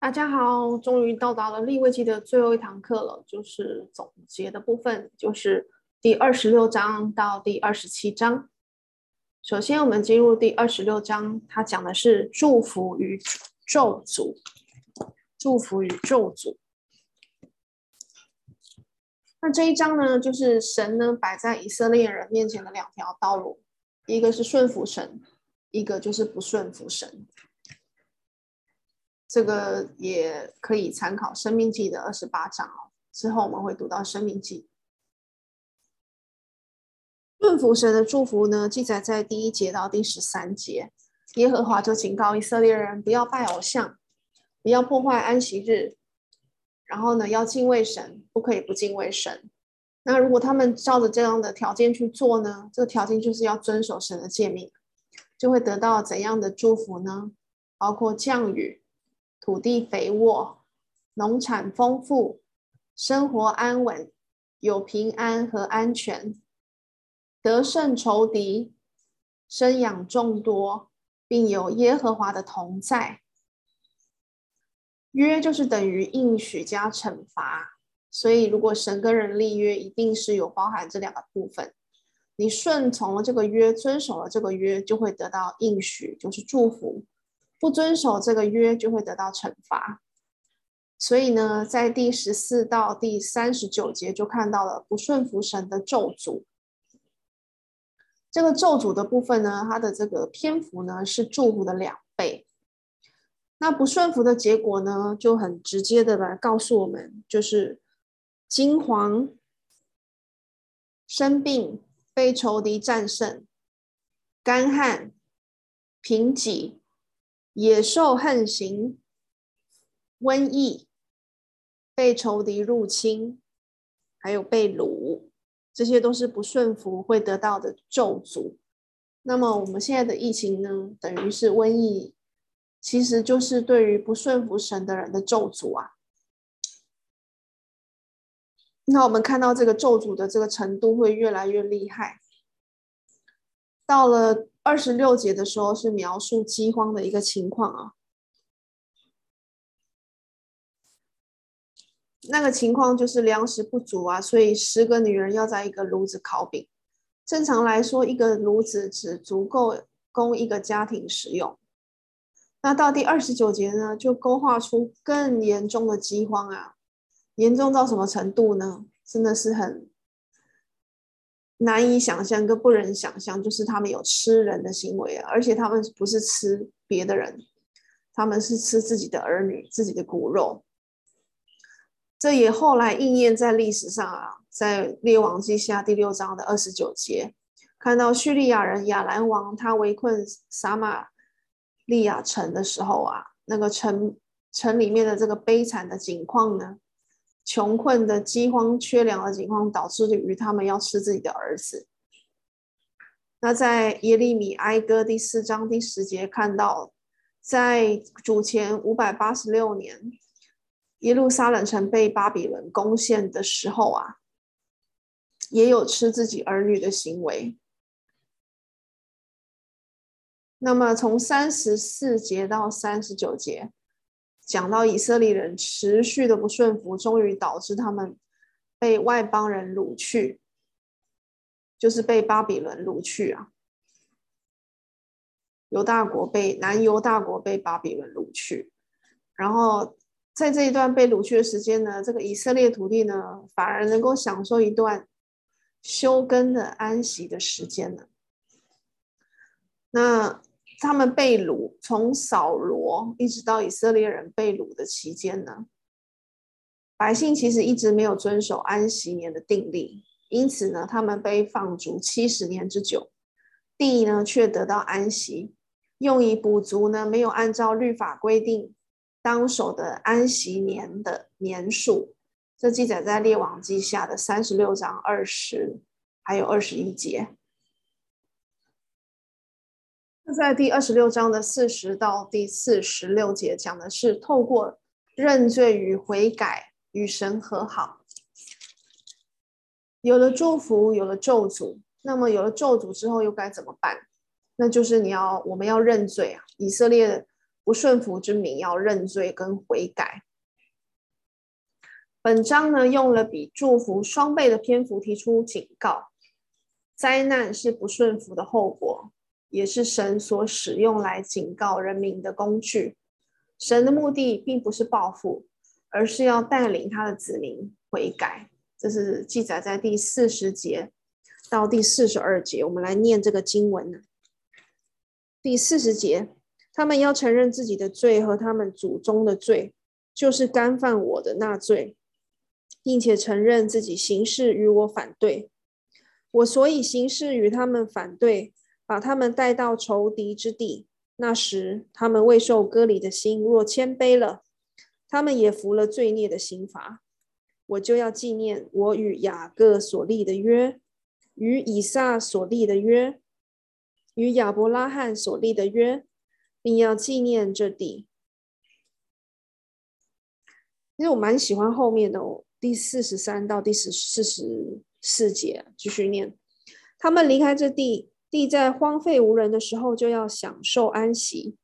大家好，终于到达了立位记的最后一堂课了，就是总结的部分，就是第二十六章到第二十七章。首先，我们进入第二十六章，它讲的是祝福与咒诅。祝福与咒诅。那这一章呢，就是神呢摆在以色列人面前的两条道路，一个是顺服神，一个就是不顺服神。这个也可以参考《生命记》的二十八章哦。之后我们会读到《生命记》。顺服神的祝福呢，记载在第一节到第十三节。耶和华就警告以色列人不要拜偶像，不要破坏安息日，然后呢，要敬畏神，不可以不敬畏神。那如果他们照着这样的条件去做呢，这个条件就是要遵守神的诫命，就会得到怎样的祝福呢？包括降雨。土地肥沃，农产丰富，生活安稳，有平安和安全，得胜仇敌，生养众多，并有耶和华的同在。约就是等于应许加惩罚，所以如果神跟人立约，一定是有包含这两个部分。你顺从了这个约，遵守了这个约，就会得到应许，就是祝福。不遵守这个约，就会得到惩罚。所以呢，在第十四到第三十九节就看到了不顺服神的咒诅。这个咒诅的部分呢，它的这个篇幅呢是祝福的两倍。那不顺服的结果呢，就很直接的来告诉我们，就是惊惶、生病、被仇敌战胜、干旱、贫瘠。野兽横行、瘟疫、被仇敌入侵，还有被掳，这些都是不顺服会得到的咒诅。那么我们现在的疫情呢，等于是瘟疫，其实就是对于不顺服神的人的咒诅啊。那我们看到这个咒诅的这个程度会越来越厉害，到了。二十六节的时候是描述饥荒的一个情况啊，那个情况就是粮食不足啊，所以十个女人要在一个炉子烤饼。正常来说，一个炉子只足够供一个家庭使用。那到第二十九节呢，就勾画出更严重的饥荒啊，严重到什么程度呢？真的是很。难以想象，跟不忍想象，就是他们有吃人的行为啊，而且他们不是吃别的人，他们是吃自己的儿女、自己的骨肉。这也后来应验在历史上啊，在列王记下第六章的二十九节，看到叙利亚人亚兰王他围困撒玛利亚城的时候啊，那个城城里面的这个悲惨的景况呢。穷困的饥荒、缺粮的情况，导致于他们要吃自己的儿子。那在耶利米哀歌第四章第十节看到，在主前五百八十六年，耶路撒冷城被巴比伦攻陷的时候啊，也有吃自己儿女的行为。那么从三十四节到三十九节。讲到以色列人持续的不顺服，终于导致他们被外邦人掳去，就是被巴比伦掳去啊。犹大国被南犹大国被巴比伦掳去，然后在这一段被掳去的时间呢，这个以色列土地呢，反而能够享受一段休耕的安息的时间呢。那。他们被掳，从扫罗一直到以色列人被掳的期间呢，百姓其实一直没有遵守安息年的定例，因此呢，他们被放逐七十年之久，地呢却得到安息，用以补足呢没有按照律法规定当守的安息年的年数。这记载在列王记下的三十六章二十还有二十一节。在第二十六章的四十到第四十六节，讲的是透过认罪与悔改与神和好，有了祝福，有了咒诅。那么有了咒诅之后，又该怎么办？那就是你要，我们要认罪啊！以色列不顺服之民要认罪跟悔改。本章呢，用了比祝福双倍的篇幅提出警告，灾难是不顺服的后果，也是神所使用来警告人民的工具。神的目的并不是报复，而是要带领他的子民悔改。这是记载在第四十节到第四十二节。我们来念这个经文呢。第四十节，他们要承认自己的罪和他们祖宗的罪，就是干犯我的那罪，并且承认自己行事与我反对。我所以行事与他们反对，把他们带到仇敌之地。那时，他们未受割礼的心若谦卑了，他们也服了罪孽的刑罚。我就要纪念我与雅各所立的约，与以撒所立的约，与亚伯拉罕所立的约，并要纪念这地。其实我蛮喜欢后面的哦，第四十三到第四十四节，继续念。他们离开这地，地在荒废无人的时候，就要享受安息，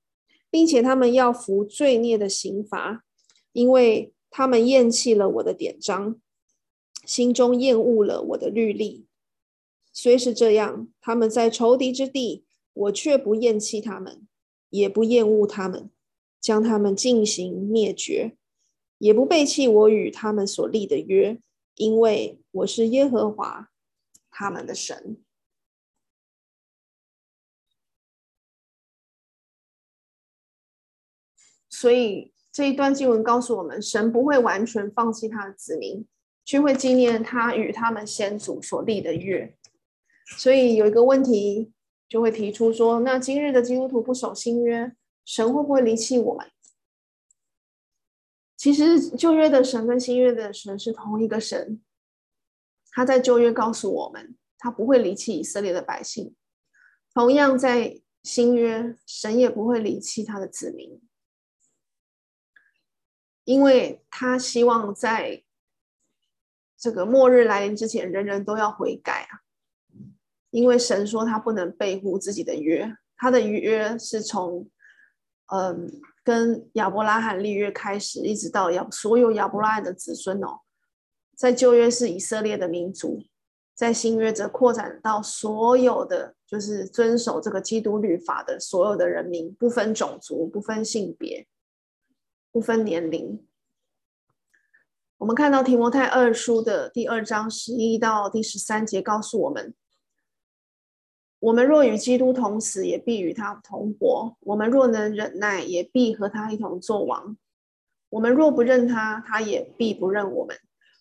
并且他们要服罪孽的刑罚，因为。他们厌弃了我的典章，心中厌恶了我的律例。虽是这样，他们在仇敌之地，我却不厌弃他们，也不厌恶他们，将他们进行灭绝，也不背弃我与他们所立的约，因为我是耶和华他们的神。所以。这一段经文告诉我们，神不会完全放弃他的子民，却会纪念他与他们先祖所立的约。所以有一个问题就会提出说：那今日的基督徒不守新约，神会不会离弃我们？其实旧约的神跟新约的神是同一个神，他在旧约告诉我们，他不会离弃以色列的百姓；同样在新约，神也不会离弃他的子民。因为他希望在这个末日来临之前，人人都要悔改啊！因为神说他不能背乎自己的约，他的约是从嗯跟亚伯拉罕立约开始，一直到亚所有亚伯拉罕的子孙哦，在旧约是以色列的民族，在新约则扩展到所有的就是遵守这个基督律法的所有的人民，不分种族，不分性别。不分年龄，我们看到提摩太二书的第二章十一到第十三节，告诉我们：我们若与基督同死，也必与他同活；我们若能忍耐，也必和他一同作王；我们若不认他，他也必不认我们。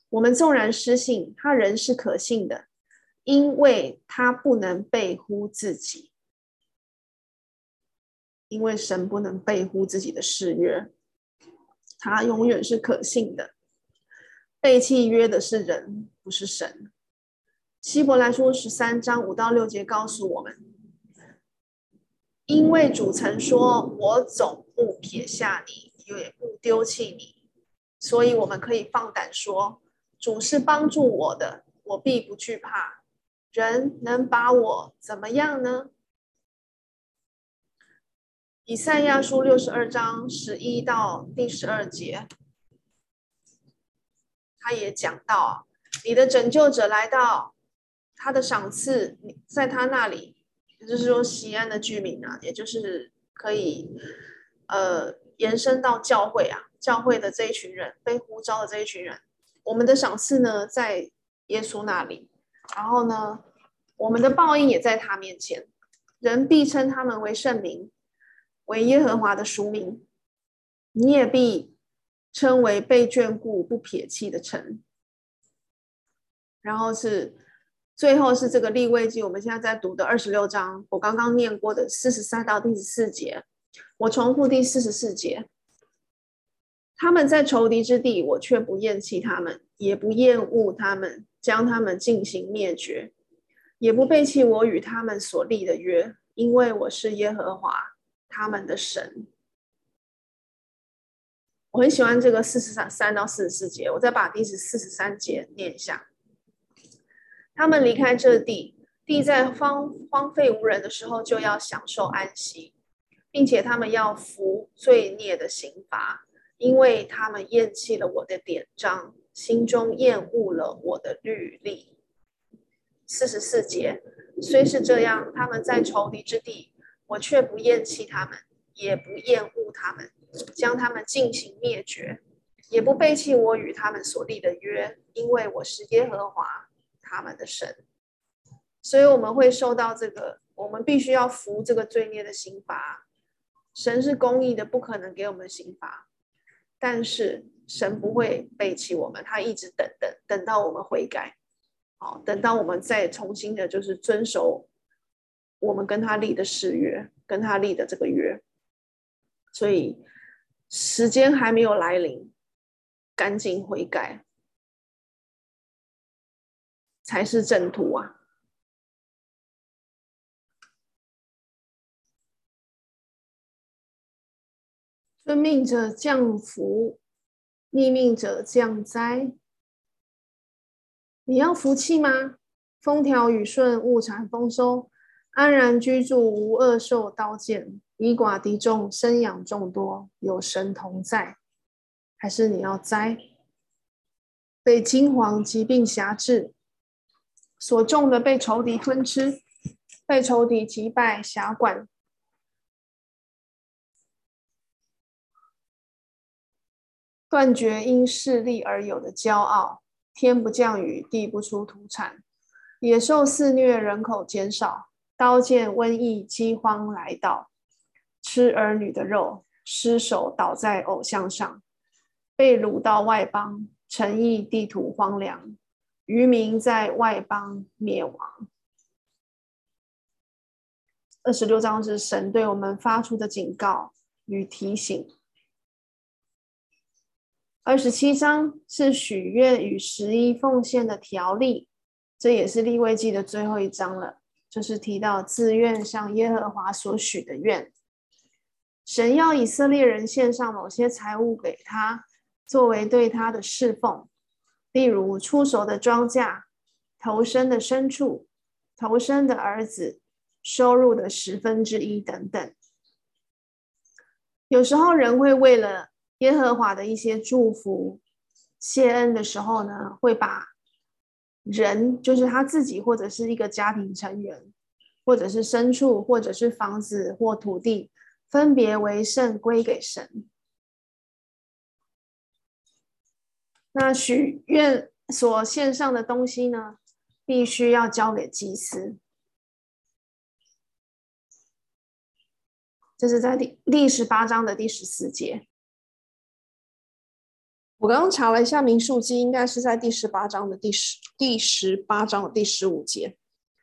我们纵然失信，他仍是可信的，因为他不能背乎自己，因为神不能背乎自己的誓约。他永远是可信的，背弃约的是人，不是神。希伯来书十三章五到六节告诉我们，因为主曾说：“我总不撇下你，也不丢弃你。”所以我们可以放胆说：“主是帮助我的，我必不惧怕。人能把我怎么样呢？”以赛亚书六十二章十一到第十二节，他也讲到：你的拯救者来到，他的赏赐在他那里，也就是说，西安的居民啊，也就是可以呃延伸到教会啊，教会的这一群人被呼召的这一群人，我们的赏赐呢在耶稣那里，然后呢，我们的报应也在他面前，人必称他们为圣灵。为耶和华的赎民，你也必称为被眷顾、不撇弃的城。然后是最后是这个立位记，我们现在在读的二十六章，我刚刚念过的四十三到第十四节，我重复第四十四节：他们在仇敌之地，我却不厌弃他们，也不厌恶他们，将他们进行灭绝，也不背弃我与他们所立的约，因为我是耶和华。他们的神，我很喜欢这个四十三三到四十四节。我再把第四十三节念一下。他们离开这地，地在荒荒废无人的时候，就要享受安息，并且他们要服罪孽的刑罚，因为他们厌弃了我的典章，心中厌恶了我的律例。四十四节，虽是这样，他们在仇敌之地，我却不厌弃他们，也不厌恶他们，将他们进行灭绝，也不背弃我与他们所立的约，因为我是耶和华他们的神。所以我们会受到这个，我们必须要服这个罪孽的刑罚。神是公义的，不可能给我们刑罚，但是神不会背弃我们，他一直等等等到我们悔改，好，等到我们再重新的，就是遵守我们跟他立的誓约，跟他立的这个约，所以时间还没有来临，赶紧悔改才是正途啊。遵命者降福，逆命者降灾。你要福气吗？风调雨顺，物产丰收，安然居住，无恶兽刀剑，以寡敌众，生养众多，有神同在。还是你要灾？被金黄、疾病辖制，所种的被仇敌吞吃，被仇敌击败辖管。断绝因势利而有的骄傲，天不降雨，地不出土产，野兽肆虐，人口减少，刀剑、瘟疫、饥荒来到，吃儿女的肉，失手倒在偶像上，被掳到外邦，诚意地土荒凉，渔民在外邦灭亡。二十六章是神对我们发出的警告与提醒。二十七章是许愿与十一奉献的条例，这也是立位记的最后一章了，就是提到自愿向耶和华所许的愿。神要以色列人献上某些财物给他，作为对他的侍奉，例如出熟的庄稼、头生的牲畜、头生的儿子、收入的十分之一等等。有时候人会为了耶和华的一些祝福、谢恩的时候呢，会把人，就是他自己，或者是一个家庭成员，或者是牲畜，或者是房子或土地，分别为圣归给神。那许愿所献上的东西呢，必须要交给祭司。这是在第第十八章的第十四节。我刚刚查了一下《民数记》，应该是在第十八章的第十第十八章的第十五节。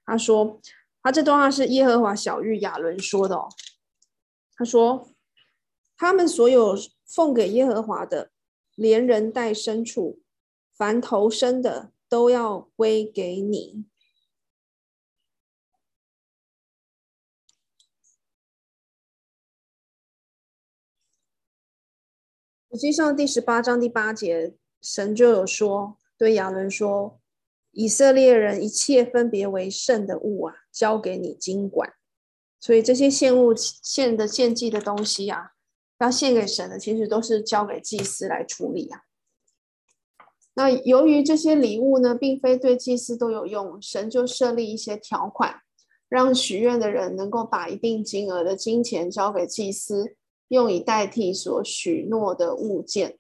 他说：“他这段话是耶和华小玉亚伦说的哦。他说，他们所有奉给耶和华的，连人带牲畜，凡投生的，都要归给你。”实际上，第十八章第八节，神就有说，对亚伦说：“以色列人一切分别为圣的物啊，交给你经管。所以这些献物、献的献祭的东西啊，要献给神的，其实都是交给祭司来处理啊。那由于这些礼物呢，并非对祭司都有用，神就设立一些条款，让许愿的人能够把一定金额的金钱交给祭司。用以代替所许诺的物件。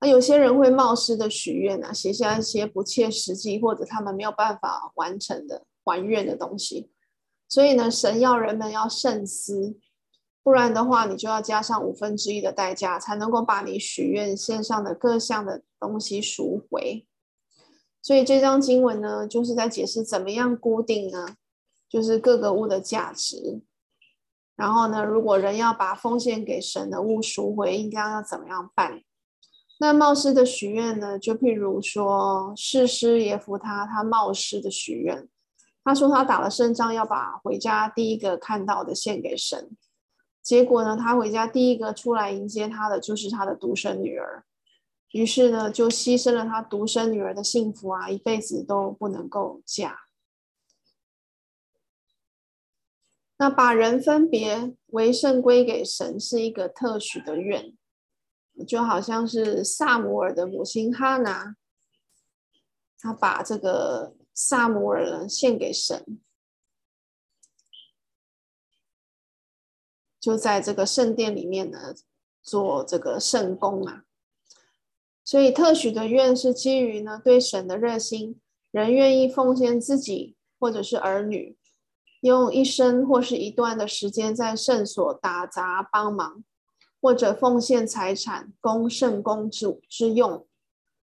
那有些人会冒失的许愿啊，写下一些不切实际或者他们没有办法完成的还愿的东西。所以呢，神要人们要慎思，不然的话，你就要加上五分之一的代价，才能够把你许愿线上的各项的东西赎回。所以这张经文呢，就是在解释怎么样固定呢，就是各个物的价值。然后呢，如果人要把奉献给神的物赎回，应该要怎么样办？那冒失的许愿呢？就譬如说，士师耶弗他，他冒失的许愿，他说他打了胜仗，要把回家第一个看到的献给神。结果呢，他回家第一个出来迎接他的就是他的独生女儿，于是呢，就牺牲了他独生女儿的幸福啊，一辈子都不能够嫁。那把人分别为圣归给神，是一个特许的愿，就好像是撒母耳的母亲哈拿，他把这个撒母耳呢献给神，就在这个圣殿里面呢做这个圣工啊。所以特许的愿是基于呢对神的热心，人愿意奉献自己或者是儿女。用一生或是一段的时间在圣所打杂帮忙，或者奉献财产供圣公之之用。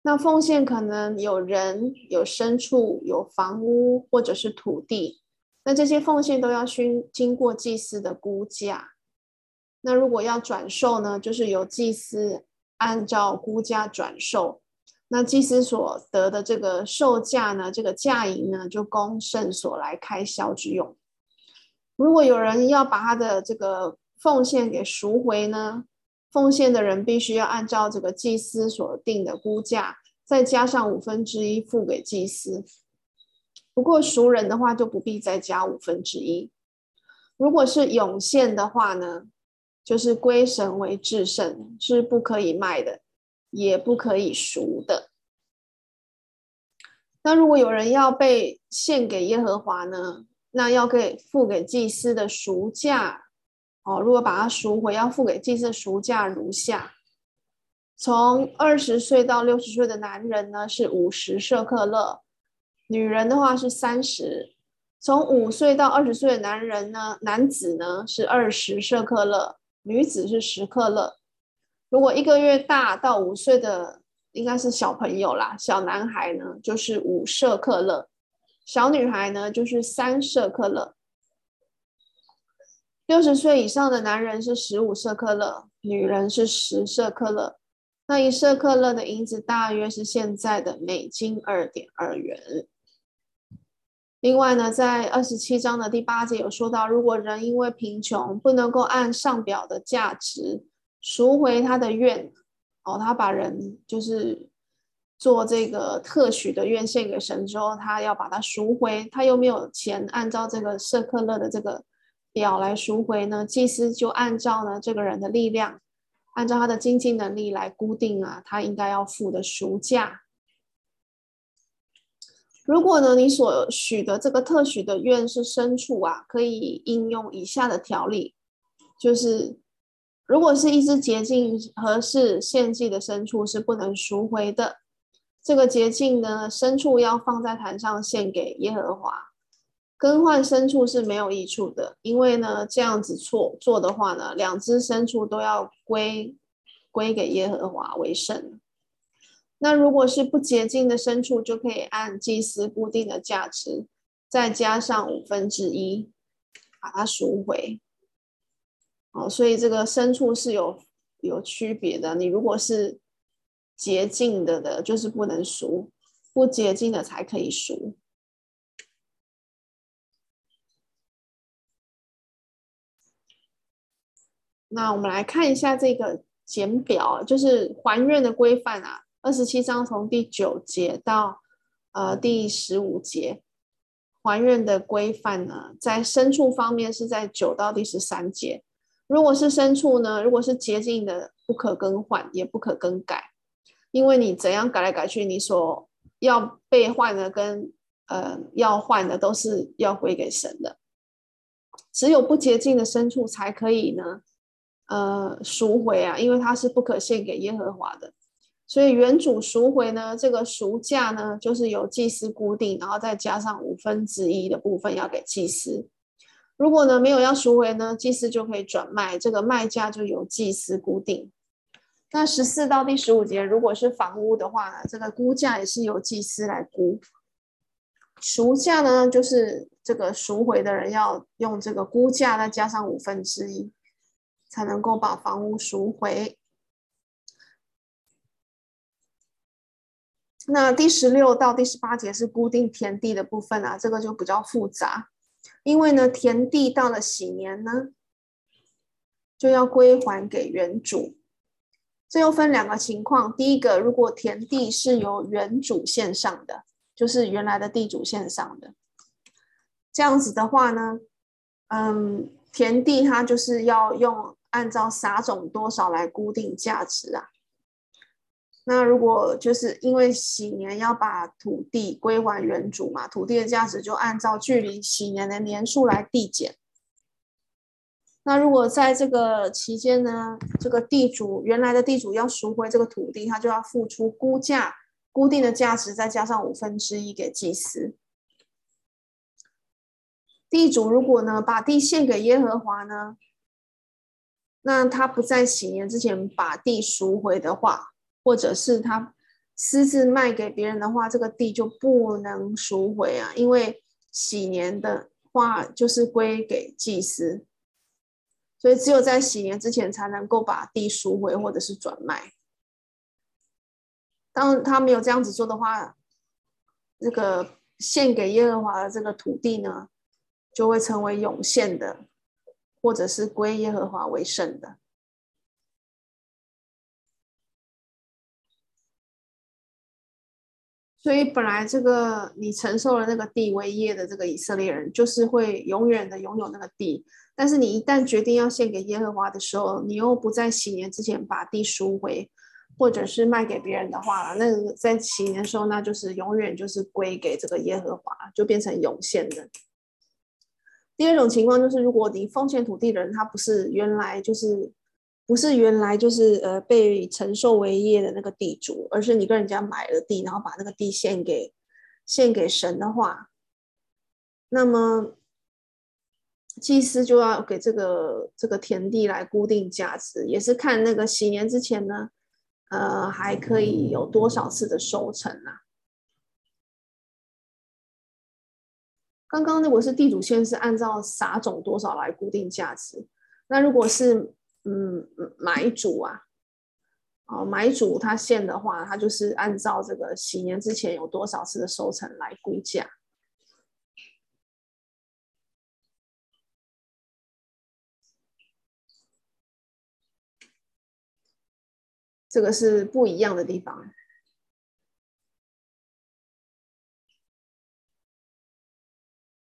那奉献可能有人、有牲畜、有房屋，或者是土地。那这些奉献都要经经过祭司的估价。那如果要转售呢，就是由祭司按照估价转售。那祭司所得的这个售价呢，这个价银呢，就供圣所来开销之用。如果有人要把他的这个奉献给赎回呢，奉献的人必须要按照这个祭司所定的估价，再加上五分之一付给祭司。不过赎人的话就不必再加五分之一。如果是永献的话呢，就是归神为至圣，是不可以卖的，也不可以赎的。那如果有人要被献给耶和华呢？那要给付给祭司的赎价哦，如果把它赎回，要付给祭司的赎价如下：从二十岁到六十岁的男人呢是五十舍克勒，女人的话是三十；从五岁到二十岁的男人呢，男子呢是二十舍克勒，女子是十克勒。如果一个月大到五岁的应该是小朋友啦，小男孩呢就是五舍克勒。小女孩呢，就是三舍克勒；六十岁以上的男人是十五舍克勒，女人是十舍克勒。那一舍克勒的银子大约是现在的美金二点二元。另外呢，在二十七章的第八节有说到，如果人因为贫穷不能够按上表的价值赎回他的愿，哦，他把人就是。做这个特许的愿献给神之后，他要把它赎回，他又没有钱按照这个舍克勒的这个表来赎回呢？祭司就按照呢这个人的力量，按照他的经济能力来固定啊，他应该要付的赎价。如果呢你所许的这个特许的愿是牲畜啊，可以应用以下的条例，就是如果是一只洁净合适献祭的牲畜，是不能赎回的。这个洁净呢，牲畜要放在坛上献给耶和华。更换牲畜是没有益处的，因为呢，这样子做做的话呢，两只牲畜都要归归给耶和华为圣。那如果是不洁净的牲畜，就可以按祭司固定的价值，再加上五分之一，把它赎回。哦，所以这个牲畜是有有区别的。你如果是洁净的的，就是不能赎；不洁净的才可以赎。那我们来看一下这个简表，就是还愿的规范啊。二十七章从第九节到呃第十五节，还愿的规范呢，在牲畜方面是在九到第十三节。如果是牲畜呢，如果是洁净的，不可更换，也不可更改。因为你怎样改来改去，你所要被换的跟呃要换的都是要归给神的，只有不洁净的牲畜才可以呢，呃赎回啊，因为它是不可献给耶和华的，所以原主赎回呢，这个赎价呢就是由祭司固定，然后再加上五分之一的部分要给祭司。如果呢没有要赎回呢，祭司就可以转卖，这个卖价就由祭司固定。那十四到第十五节，如果是房屋的话，这个估价也是由祭司来估。赎价呢，就是这个赎回的人要用这个估价，再加上五分之一，才能够把房屋赎回。那第十六到第十八节是固定田地的部分啊，这个就比较复杂，因为呢，田地到了禧年呢，就要归还给原主。这又分两个情况，第一个，如果田地是由原主献上的，就是原来的地主献上的，这样子的话呢，嗯，田地它就是要用按照撒种多少来固定价值啊。那如果就是因为禧年要把土地归还原主嘛，土地的价值就按照距离禧年的年数来递减。那如果在这个期间呢，这个地主原来的地主要赎回这个土地，他就要付出估价固定的价值，再加上五分之一给祭司。地主如果呢把地献给耶和华呢，那他不在禧年之前把地赎回的话，或者是他私自卖给别人的话，这个地就不能赎回啊，因为禧年的话就是归给祭司。所以只有在洗年之前才能够把地赎回或者是转卖。当他没有这样子做的话，这个献给耶和华的这个土地呢，就会成为永现的，或者是归耶和华为圣的。所以本来这个你承受了那个地为业的这个以色列人，就是会永远的拥有那个地。但是你一旦决定要献给耶和华的时候，你又不在禧年之前把地赎回，或者是卖给别人的话，那在禧年的时候，那就是永远就是归给这个耶和华，就变成永献的。第二种情况就是，如果你奉献土地的人，他不是原来就是不是原来就是呃被承受为业的那个地主，而是你跟人家买了地，然后把那个地献给献给神的话，那么。祭司就要给这个这个田地来固定价值，也是看那个禧年之前呢，呃，还可以有多少次的收成啊？刚刚如果是地主献，是按照撒种多少来固定价值，那如果是嗯买主啊，哦买主他现的话，他就是按照这个禧年之前有多少次的收成来估价。这个是不一样的地方。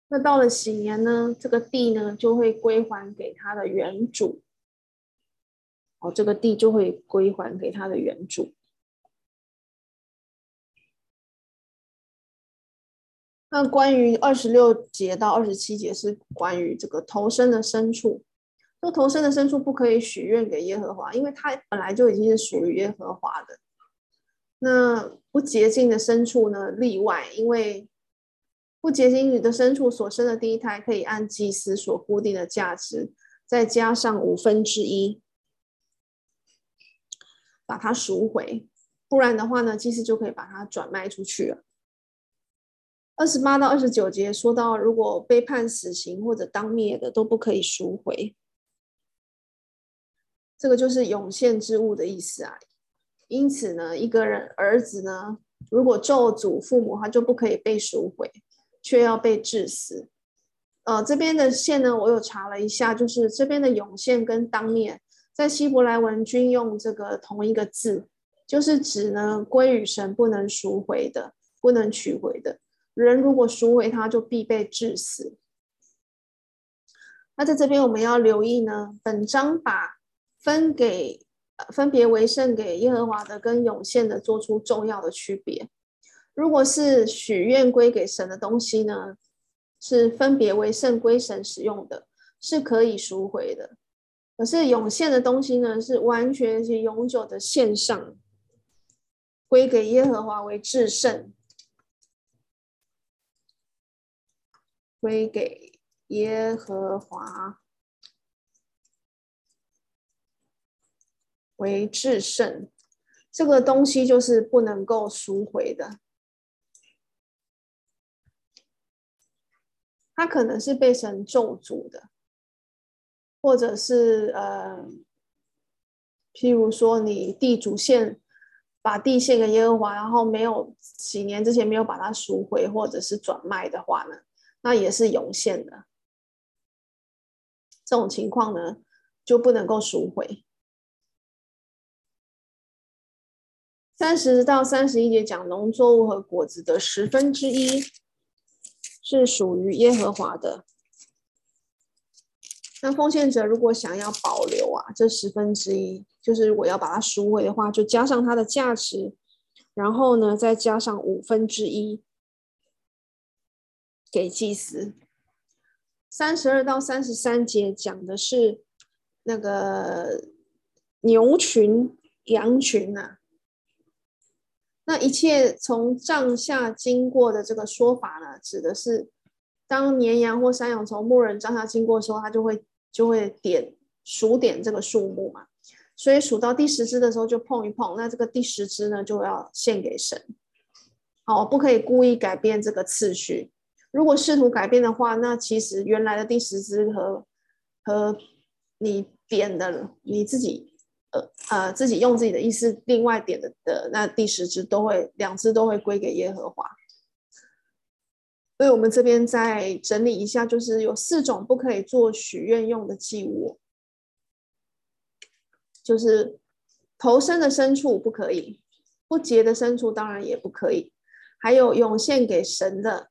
那到了禧年呢，这个地呢就会归还给他的原主。哦，这个地就会归还给他的原主。那关于二十六节到二十七节是关于这个头生的牲畜。这头生的牲畜不可以许愿给耶和华，因为它本来就已经是属于耶和华的。那不洁净的牲畜呢，例外，因为不洁净的牲畜所生的第一胎可以按祭司所固定的价值，再加上五分之一，把它赎回。不然的话呢，祭司就可以把它转卖出去了。二十八到二十九节说到，如果被判死刑或者当灭的，都不可以赎回。这个就是永献之物的意思啊，因此呢，一个人儿子呢，如果咒诅父母，他就不可以被赎回，却要被治死。呃，这边的献呢，我有查了一下，就是这边的永献跟当面，在希伯来文均用这个同一个字，就是指呢归与神不能赎回的，不能取回的人，如果赎回他，就必被治死。那在这边我们要留意呢，本章把。分给分别为圣给耶和华的跟永献的做出重要的区别。如果是许愿归给神的东西呢，是分别为圣归神使用的，是可以赎回的。可是涌现的东西呢，是完全是永久的线上，归给耶和华为至圣，归给耶和华。为至圣，这个东西就是不能够赎回的。它可能是被神咒诅的，或者是呃，譬如说你地主献把地献给耶和华，然后没有几年之前没有把它赎回，或者是转卖的话呢，那也是永献的。这种情况呢，就不能够赎回。三十到三十一节讲农作物和果子的十分之一是属于耶和华的。那奉献者如果想要保留啊，这十分之一，就是我要把它赎回的话，就加上它的价值，然后呢，再加上五分之一给祭司。三十二到三十三节讲的是那个牛群、羊群啊，那一切从帐下经过的这个说法呢，指的是当绵羊或山羊从牧人帐下经过的时候，它就会。就会点数点这个数目嘛，所以数到第十只的时候就碰一碰，那这个第十只呢就要献给神。好，不可以故意改变这个次序。如果试图改变的话，那其实原来的第十只和和你点的你自己呃呃自己用自己的意思另外点的的那第十只都会两只都会归给耶和华。所以我们这边再整理一下，就是有四种不可以做许愿用的祭物，就是头生的牲畜不可以，不洁的牲畜当然也不可以，还有涌献给神的，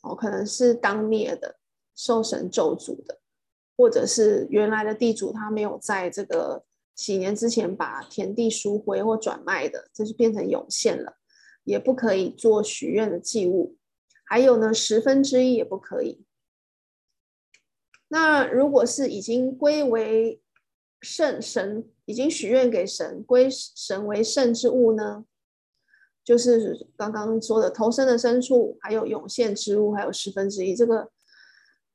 哦，可能是当灭的、受神咒诅的，或者是原来的地主他没有在这个几年之前把田地赎回或转卖的，这就变成涌献了，也不可以做许愿的祭物。还有呢，十分之一也不可以。那如果是已经归为圣神，已经许愿给神，归神为圣之物呢？就是刚刚说的头生的牲畜，还有涌现之物，还有十分之一。这个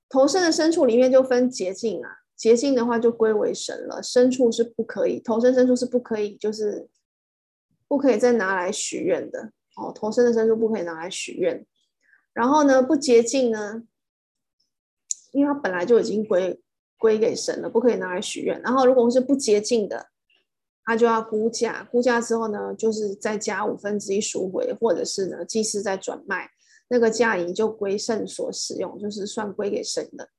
头生的牲畜里面就分洁净啊，洁净的话就归为神了。牲畜是不可以，头生牲畜是不可以，就是不可以再拿来许愿的哦。头生的牲畜不可以拿来许愿。然后呢，不洁净呢，因为它本来就已经归归给神了，不可以拿来许愿。然后如果是不洁净的，他就要估价，估价之后呢，就是再加五分之一赎回，或者是呢，祭司再转卖，那个价银就归圣所使用，就是算归给神的。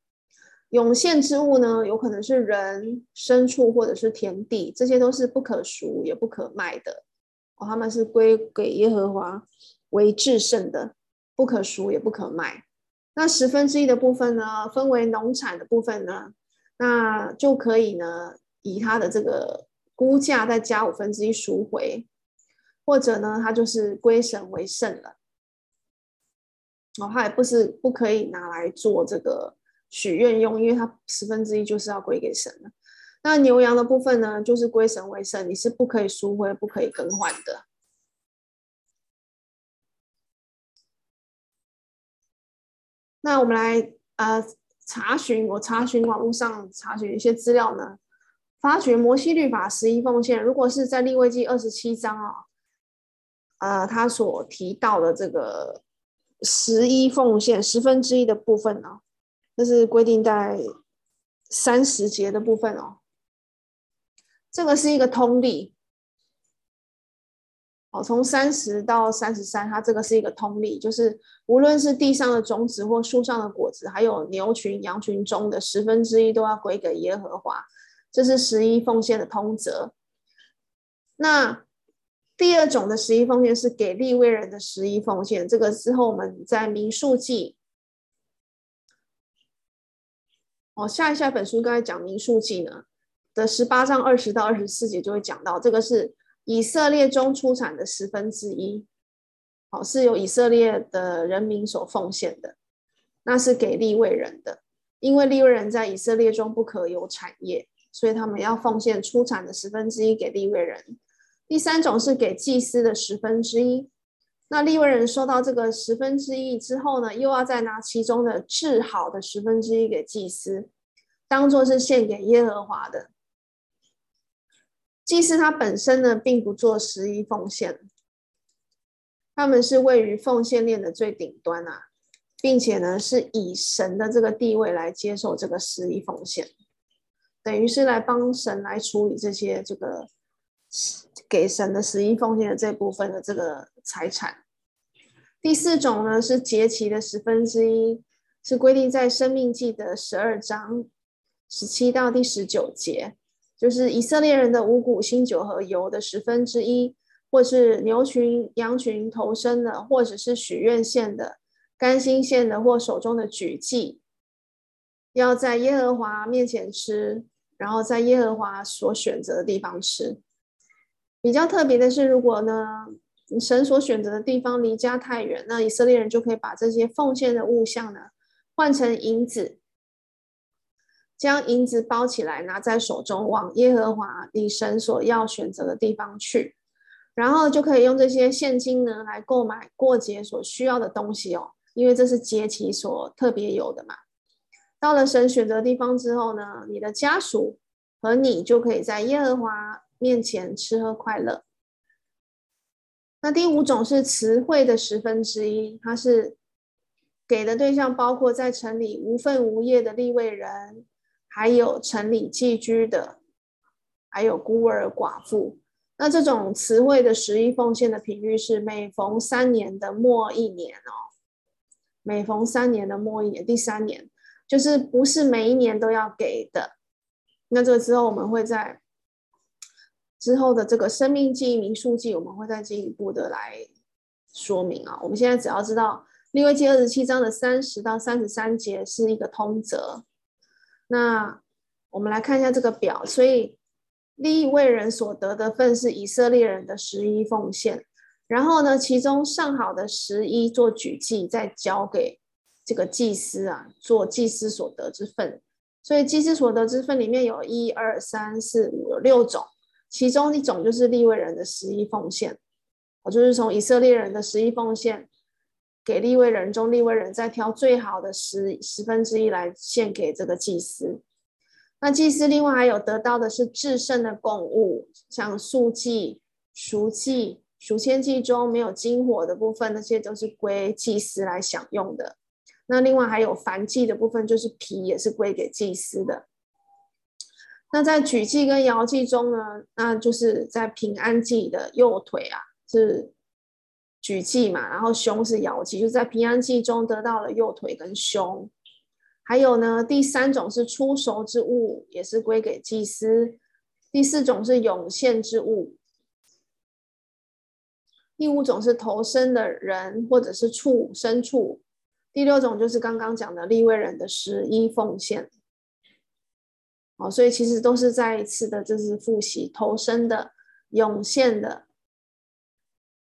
涌现之物呢，有可能是人、牲畜或者是田地，这些都是不可赎也不可卖的，哦，他们是归给耶和华为至圣的。不可赎也不可卖，那十分之一的部分呢，分为农产的部分呢，那就可以呢，以它的这个估价再加五分之一赎回，或者呢，它就是归神为圣了。哦，它也不是不可以拿来做这个许愿用，因为它十分之一就是要归给神了。那牛羊的部分呢，就是归神为圣，你是不可以赎回、不可以更换的。那我们来呃查询，我查询网络上查询一些资料呢，发觉摩西律法十一奉献，如果是在利未记二十七章啊、哦，呃，他所提到的这个十一奉献十分之一的部分呢、哦，这是规定在三十节的部分哦，这个是一个通例。哦，从三十到三十三，它这个是一个通例，就是无论是地上的种子或树上的果子，还有牛群、羊群中的十分之一，都要归给耶和华，这是十一奉献的通则。那第二种的十一奉献是给利未人的十一奉献，这个之后我们在民数记，哦，下一下本书刚才讲民数记呢的十八章二十到二十四节就会讲到，这个是。以色列中出产的十分之一，好，是由以色列的人民所奉献的，那是给利未人的，因为利未人在以色列中不可有产业，所以他们要奉献出产的十分之一给利未人。第三种是给祭司的十分之一，那利未人收到这个十分之一之后呢，又要再拿其中的治好的十分之一给祭司，当做是献给耶和华的。祭司他本身呢，并不做十一奉献，他们是位于奉献链的最顶端啊，并且呢，是以神的这个地位来接受这个十一奉献，等于是来帮神来处理这些这个给神的十一奉献的这部分的这个财产。第四种呢，是节期的十分之一，是规定在生命记的十二章十七到第十九节。就是以色列人的五谷、新酒和油的十分之一，或是牛群、羊群头生的，或者是许愿献的、甘心献的，或手中的举祭，要在耶和华面前吃，然后在耶和华所选择的地方吃。比较特别的是，如果呢，神所选择的地方离家太远，那以色列人就可以把这些奉献的物象呢，换成银子，将银子包起来，拿在手中，往耶和华你神所要选择的地方去，然后就可以用这些现金呢，来购买过节所需要的东西哦，因为这是节期所特别有的嘛。到了神选择地方之后呢，你的家属和你就可以在耶和华面前吃喝快乐。那第五种是词汇的十分之一，它是给的对象包括在城里无份无业的立位人，还有城里寄居的，还有孤儿寡妇。那这种词汇的十一奉献的频率是每逢三年的末一年哦，每逢三年的末一年，第三年就是不是每一年都要给的。那这个之后我们会在。之后的这个生命记、民数记，我们会再进一步的来说明啊。我们现在只要知道利未记二十七章的三十到三十三节是一个通则。那我们来看一下这个表，所以利未人所得的份是以色列人的十一奉献，然后呢，其中上好的十一做举祭，再交给这个祭司啊，做祭司所得之份。所以祭司所得之份里面有一二三四五有六种。其中一种就是利未人的十一奉献，就是从以色列人的十一奉献给立位人中，立位人再挑最好的十十分之一来献给这个祭司。那祭司另外还有得到的是至圣的供物，像素祭、赎祭、赎千祭中没有金火的部分，那些都是归祭司来享用的。那另外还有燔祭的部分，就是皮也是归给祭司的。那在举祭跟摇祭中呢，那就是在平安祭的右腿啊，是举祭嘛，然后胸是摇祭，就在平安祭中得到了右腿跟胸。还有呢，第三种是出熟之物，也是归给祭司。第四种是涌现之物。第五种是投生的人或者是畜牲畜。第六种就是刚刚讲的立位人的十一奉献。哦，所以其实都是再一次的，就是复习投生的、涌现的，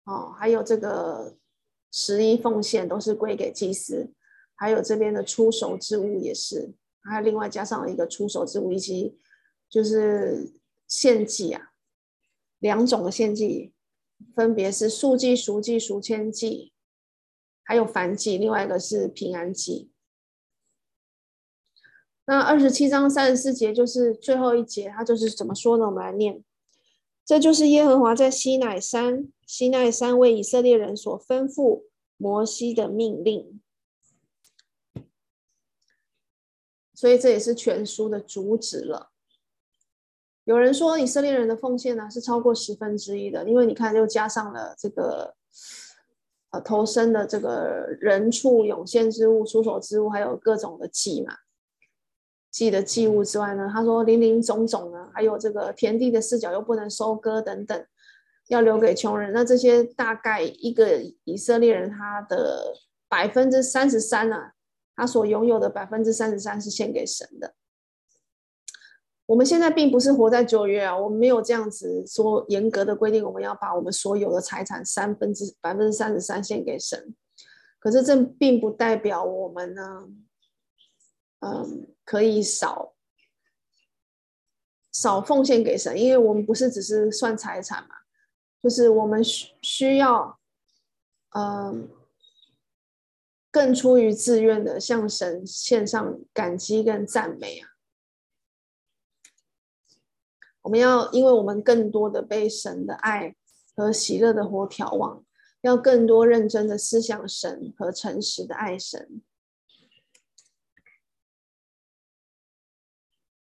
哦，还有这个十一奉献都是归给祭司，还有这边的出手之物也是，还有另外加上了一个出手之物，以及就是献祭啊，两种的献祭，分别是素祭、赎祭、赎愆祭，还有燔祭，另外一个是平安祭。那二十七章三十四节就是最后一节，它就是怎么说呢？我们来念，这就是耶和华在西乃山，西乃山为以色列人所吩咐摩西的命令。所以这也是全书的主旨了。有人说以色列人的奉献呢是超过十分之一的，因为你看又加上了这个呃头生的这个人畜、涌现之物、出手之物，还有各种的祭嘛。祭的祭物之外呢，他说林林总总呢，还有这个田地的四角又不能收割等等，要留给穷人。那这些大概一个以色列人他的百分之三十三啊，他所拥有的百分之三十三是献给神的。我们现在并不是活在九月啊，我们没有这样子说严格的规定，我们要把我们所有的财产三分之百分之三十三献给神。可是这并不代表我们呢。嗯，可以少少奉献给神，因为我们不是只是算财产嘛，就是我们需需要，嗯，更出于自愿的向神献上感激跟赞美啊。我们要，因为我们更多的被神的爱和喜乐的火调往，要更多认真的思想神和诚实的爱神。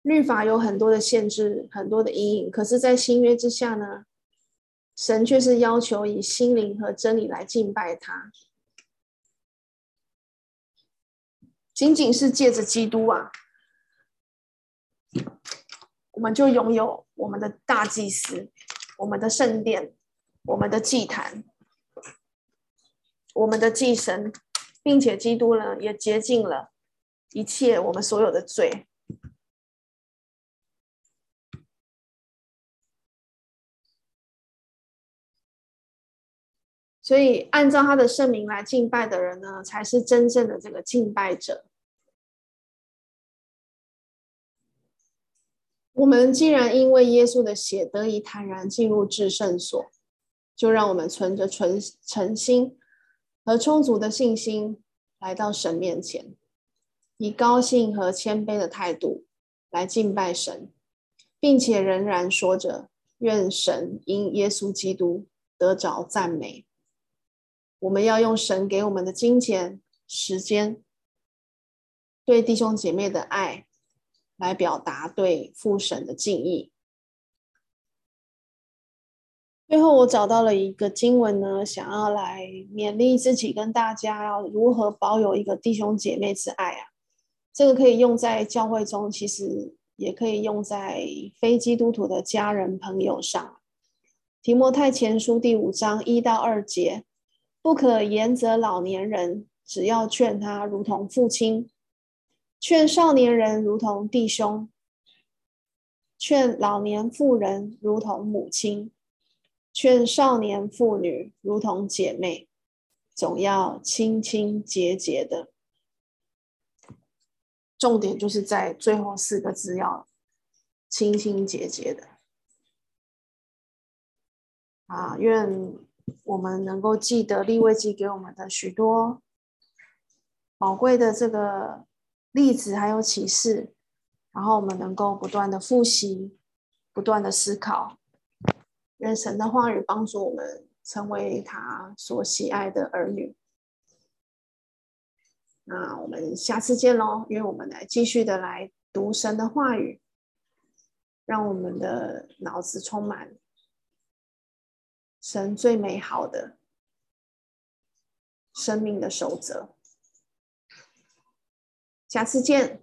律法有很多的限制，很多的阴影，可是，在新约之下呢，神却是要求以心灵和真理来敬拜他。仅仅是借着基督啊，我们就拥有我们的大祭司、我们的圣殿、我们的祭坛、我们的祭神，并且基督呢也洁净了一切我们所有的罪。所以，按照他的圣名来敬拜的人呢，才是真正的这个敬拜者。我们既然因为耶稣的血得以坦然进入至圣所，就让我们存着纯诚心和充足的信心来到神面前，以高兴和谦卑的态度来敬拜神，并且仍然说着：“愿神因耶稣基督得着赞美。”我们要用神给我们的金钱、时间，对弟兄姐妹的爱，来表达对父神的敬意。最后，我找到了一个经文呢，想要来勉励自己跟大家，要如何保有一个弟兄姐妹之爱啊。这个可以用在教会中，其实也可以用在非基督徒的家人朋友上。提摩太前书第五章一到二节。不可言责老年人，只要劝他如同父亲；劝少年人如同弟兄；劝老年妇人如同母亲；劝少年妇女如同姐妹。总要清清节节的。重点就是在最后四个字，要清清节节的。啊，愿。我们能够记得利未记给我们的许多宝贵的这个例子，还有启示，然后我们能够不断的复习，不断的思考，愿神的话语帮助我们成为他所喜爱的儿女。那我们下次见喽，因为我们来继续的来读神的话语，让我们的脑子充满。神最美好的生命的守则，下次见。